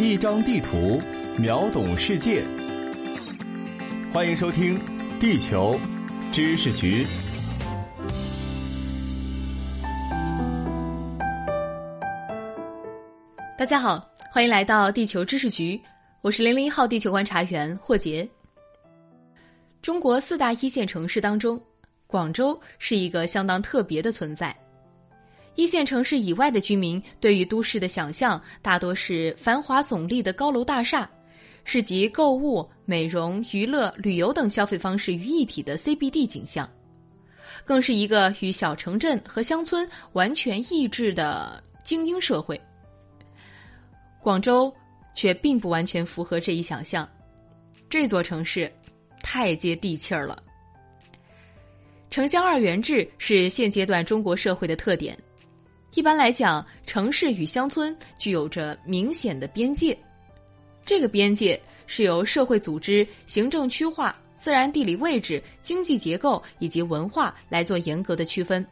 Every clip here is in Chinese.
一张地图，秒懂世界。欢迎收听《地球知识局》。大家好，欢迎来到地球知识局，我是零零一号地球观察员霍杰。中国四大一线城市当中，广州是一个相当特别的存在。一线城市以外的居民对于都市的想象，大多是繁华耸立的高楼大厦，是集购物、美容、娱乐、旅游等消费方式于一体的 CBD 景象，更是一个与小城镇和乡村完全异质的精英社会。广州却并不完全符合这一想象，这座城市太接地气儿了。城乡二元制是现阶段中国社会的特点。一般来讲，城市与乡村具有着明显的边界，这个边界是由社会组织、行政区划、自然地理位置、经济结构以及文化来做严格的区分，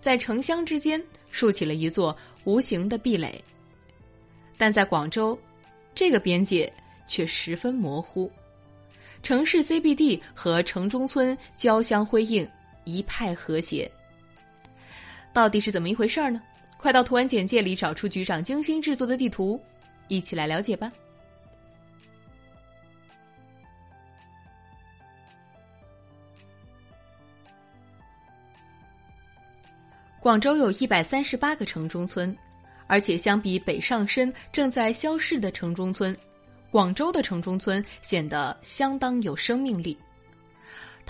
在城乡之间竖起了一座无形的壁垒。但在广州，这个边界却十分模糊，城市 CBD 和城中村交相辉映，一派和谐。到底是怎么一回事儿呢？快到图文简介里找出局长精心制作的地图，一起来了解吧。广州有一百三十八个城中村，而且相比北上深正在消逝的城中村，广州的城中村显得相当有生命力。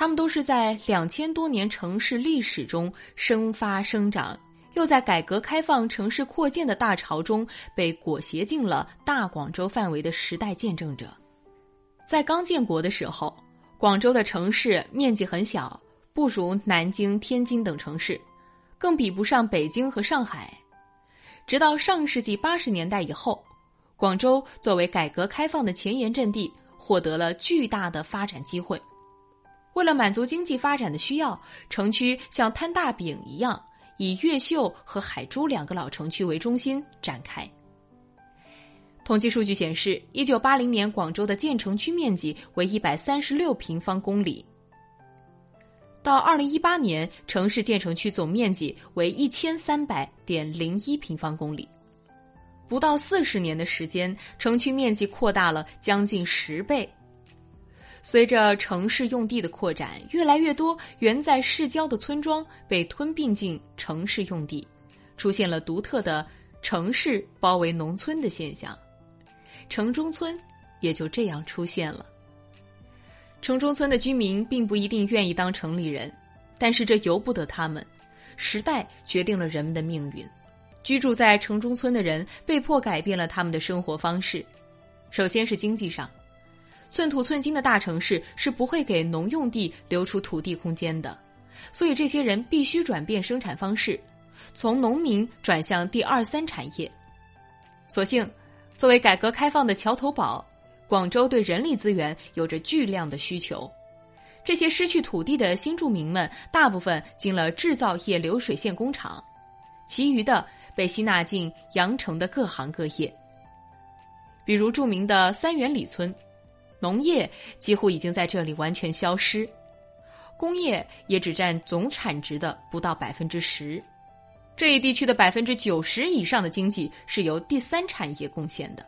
他们都是在两千多年城市历史中生发生长，又在改革开放、城市扩建的大潮中被裹挟进了大广州范围的时代见证者。在刚建国的时候，广州的城市面积很小，不如南京、天津等城市，更比不上北京和上海。直到上世纪八十年代以后，广州作为改革开放的前沿阵地，获得了巨大的发展机会。为了满足经济发展的需要，城区像摊大饼一样，以越秀和海珠两个老城区为中心展开。统计数据显示，一九八零年广州的建成区面积为一百三十六平方公里，到二零一八年，城市建成区总面积为一千三百点零一平方公里，不到四十年的时间，城区面积扩大了将近十倍。随着城市用地的扩展，越来越多原在市郊的村庄被吞并进城市用地，出现了独特的城市包围农村的现象，城中村也就这样出现了。城中村的居民并不一定愿意当城里人，但是这由不得他们，时代决定了人们的命运。居住在城中村的人被迫改变了他们的生活方式，首先是经济上。寸土寸金的大城市是不会给农用地留出土地空间的，所以这些人必须转变生产方式，从农民转向第二三产业。所幸，作为改革开放的桥头堡，广州对人力资源有着巨量的需求。这些失去土地的新住民们，大部分进了制造业流水线工厂，其余的被吸纳进羊城的各行各业，比如著名的三元里村。农业几乎已经在这里完全消失，工业也只占总产值的不到百分之十。这一地区的百分之九十以上的经济是由第三产业贡献的。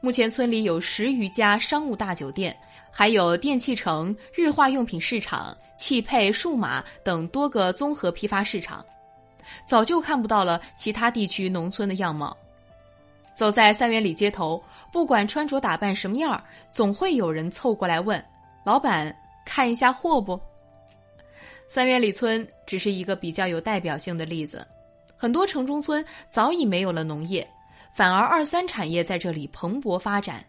目前村里有十余家商务大酒店，还有电器城、日化用品市场、汽配、数码等多个综合批发市场，早就看不到了其他地区农村的样貌。走在三元里街头，不管穿着打扮什么样总会有人凑过来问：“老板，看一下货不？”三元里村只是一个比较有代表性的例子，很多城中村早已没有了农业，反而二三产业在这里蓬勃发展。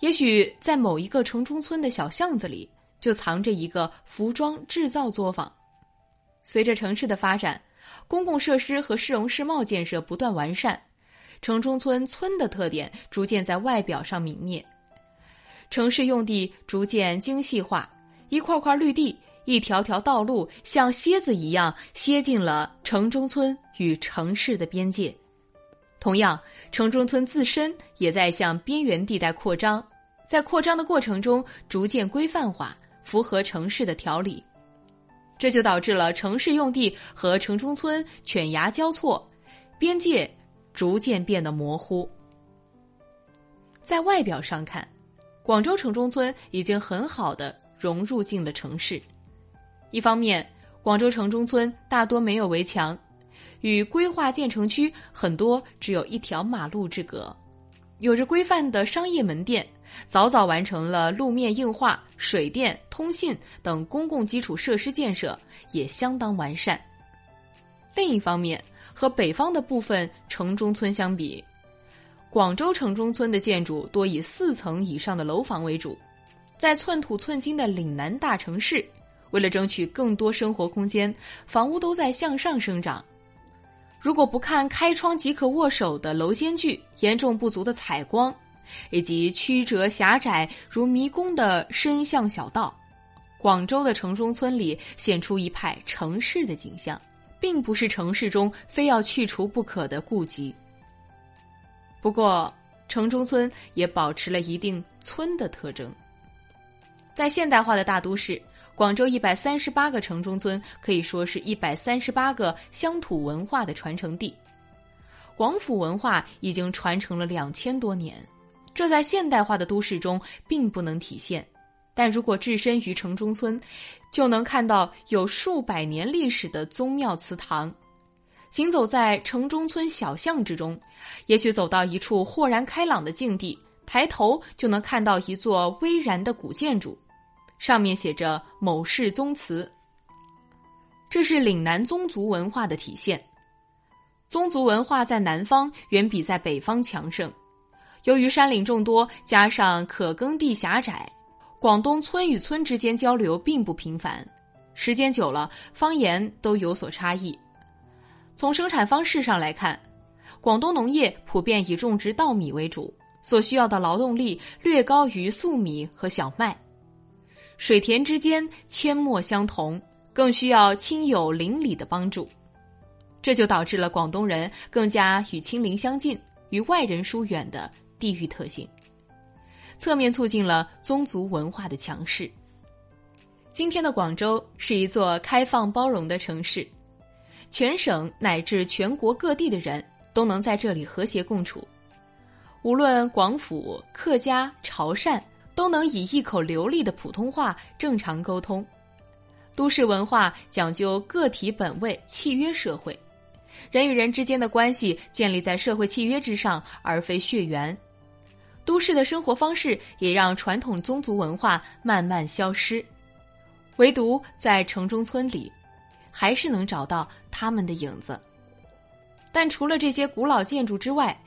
也许在某一个城中村的小巷子里，就藏着一个服装制造作坊。随着城市的发展，公共设施和市容市貌建设不断完善。城中村村的特点逐渐在外表上泯灭，城市用地逐渐精细化，一块块绿地、一条条道路像蝎子一样楔进了城中村与城市的边界。同样，城中村自身也在向边缘地带扩张，在扩张的过程中逐渐规范化，符合城市的条理。这就导致了城市用地和城中村犬牙交错，边界逐渐变得模糊。在外表上看，广州城中村已经很好的融入进了城市。一方面，广州城中村大多没有围墙，与规划建成区很多只有一条马路之隔，有着规范的商业门店，早早完成了路面硬化、水电、通信等公共基础设施建设也相当完善。另一方面，和北方的部分城中村相比，广州城中村的建筑多以四层以上的楼房为主，在寸土寸金的岭南大城市，为了争取更多生活空间，房屋都在向上生长。如果不看开窗即可握手的楼间距、严重不足的采光，以及曲折狭窄如迷宫的深巷小道，广州的城中村里现出一派城市的景象，并不是城市中非要去除不可的痼疾。不过，城中村也保持了一定村的特征。在现代化的大都市，广州一百三十八个城中村可以说是一百三十八个乡土文化的传承地。广府文化已经传承了两千多年，这在现代化的都市中并不能体现。但如果置身于城中村，就能看到有数百年历史的宗庙祠堂。行走在城中村小巷之中，也许走到一处豁然开朗的境地，抬头就能看到一座巍然的古建筑，上面写着“某氏宗祠”。这是岭南宗族文化的体现。宗族文化在南方远比在北方强盛，由于山岭众多，加上可耕地狭窄，广东村与村之间交流并不频繁，时间久了，方言都有所差异。从生产方式上来看，广东农业普遍以种植稻米为主，所需要的劳动力略高于粟米和小麦。水田之间阡陌相同，更需要亲友邻里的帮助，这就导致了广东人更加与亲邻相近、与外人疏远的地域特性，侧面促进了宗族文化的强势。今天的广州是一座开放包容的城市。全省乃至全国各地的人都能在这里和谐共处，无论广府、客家、潮汕，都能以一口流利的普通话正常沟通。都市文化讲究个体本位、契约社会，人与人之间的关系建立在社会契约之上，而非血缘。都市的生活方式也让传统宗族文化慢慢消失，唯独在城中村里。还是能找到他们的影子，但除了这些古老建筑之外，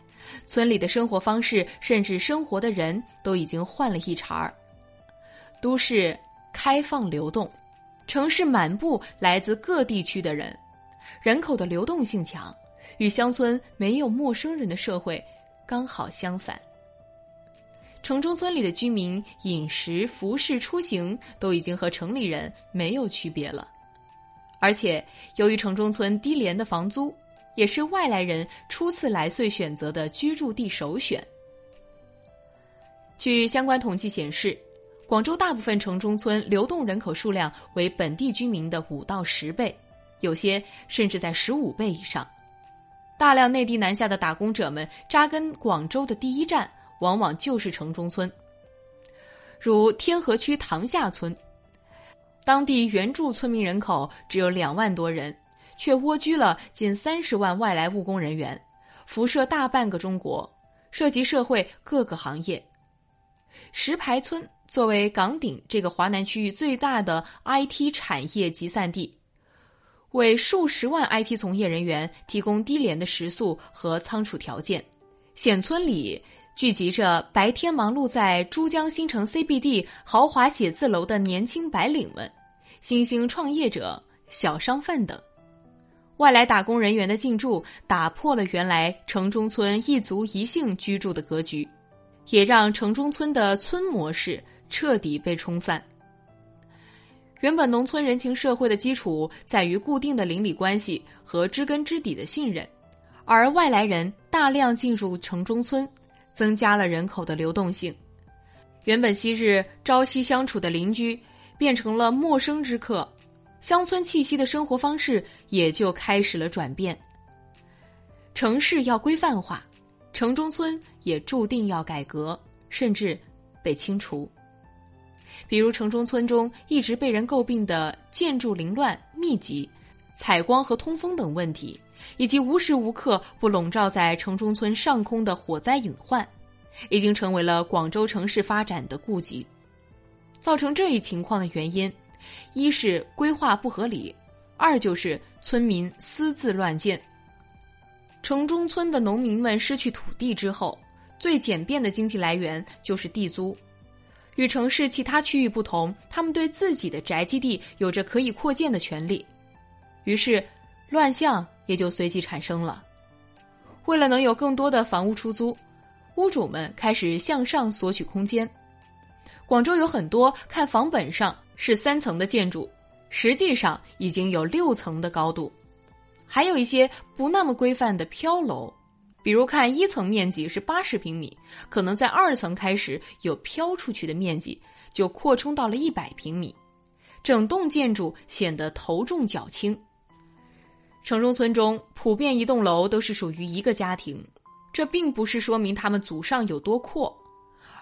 村里的生活方式甚至生活的人都已经换了一茬儿。都市开放流动，城市满布来自各地区的人，人口的流动性强，与乡村没有陌生人的社会刚好相反。城中村里的居民饮食、服饰、出行都已经和城里人没有区别了。而且，由于城中村低廉的房租，也是外来人初次来穗选择的居住地首选。据相关统计显示，广州大部分城中村流动人口数量为本地居民的五到十倍，有些甚至在十五倍以上。大量内地南下的打工者们扎根广州的第一站，往往就是城中村，如天河区塘下村。当地原住村民人口只有两万多人，却蜗居了近三十万外来务工人员，辐射大半个中国，涉及社会各个行业。石牌村作为岗顶这个华南区域最大的 IT 产业集散地，为数十万 IT 从业人员提供低廉的食宿和仓储条件。显村里。聚集着白天忙碌在珠江新城 CBD 豪华写字楼的年轻白领们、新兴创业者、小商贩等，外来打工人员的进驻打破了原来城中村一族一姓居住的格局，也让城中村的村模式彻底被冲散。原本农村人情社会的基础在于固定的邻里关系和知根知底的信任，而外来人大量进入城中村，增加了人口的流动性。原本昔日朝夕相处的邻居，变成了陌生之客，乡村气息的生活方式也就开始了转变。城市要规范化，城中村也注定要改革，甚至被清除。比如城中村中一直被人诟病的建筑凌乱密集、采光和通风等问题，以及无时无刻不笼罩在城中村上空的火灾隐患，已经成为了广州城市发展的痼疾。造成这一情况的原因，一是规划不合理，二就是村民私自乱建。城中村的农民们失去土地之后，最简便的经济来源就是地租。与城市其他区域不同，他们对自己的宅基地有着可以扩建的权利，于是乱象也就随即产生了。为了能有更多的房屋出租，屋主们开始向上索取空间。广州有很多看房本上是三层的建筑，实际上已经有六层的高度，还有一些不那么规范的飘楼。比如看一层面积是八十平米，可能在二层开始有飘出去的面积，就扩充到了一百平米，整栋建筑显得头重脚轻。城中村中普遍一栋楼都是属于一个家庭，这并不是说明他们祖上有多阔，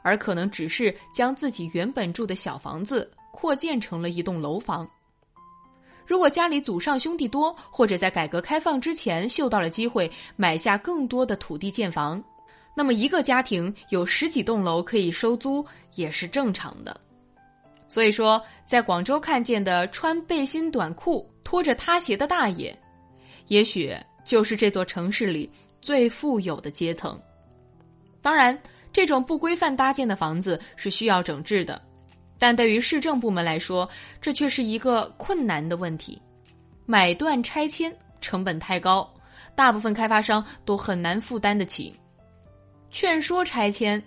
而可能只是将自己原本住的小房子扩建成了一栋楼房。如果家里祖上兄弟多，或者在改革开放之前嗅到了机会买下更多的土地建房，那么一个家庭有十几栋楼可以收租也是正常的。所以说，在广州看见的穿背心短裤、拖着拖鞋的大爷，也许就是这座城市里最富有的阶层。当然，这种不规范搭建的房子是需要整治的。但对于市政部门来说，这却是一个困难的问题。买断拆迁成本太高，大部分开发商都很难负担得起。劝说拆迁，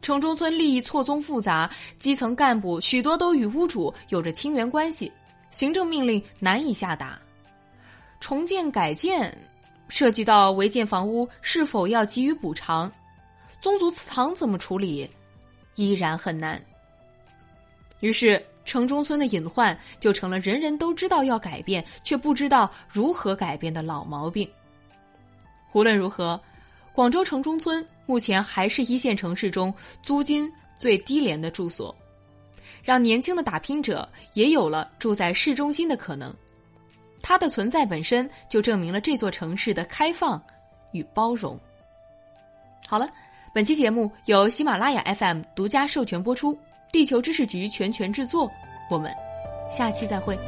城中村利益错综复杂，基层干部许多都与屋主有着亲缘关系，行政命令难以下达。重建改建，涉及到违建房屋是否要给予补偿，宗族祠堂怎么处理，依然很难。于是，城中村的隐患就成了人人都知道要改变，却不知道如何改变的老毛病。无论如何，广州城中村目前还是一线城市中租金最低廉的住所，让年轻的打拼者也有了住在市中心的可能。它的存在本身就证明了这座城市的开放与包容。好了，本期节目由喜马拉雅 FM 独家授权播出。地球知识局全权制作，我们下期再会。